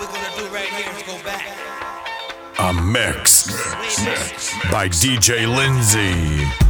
we're gonna do right here is go back. A mix by DJ Lindsay.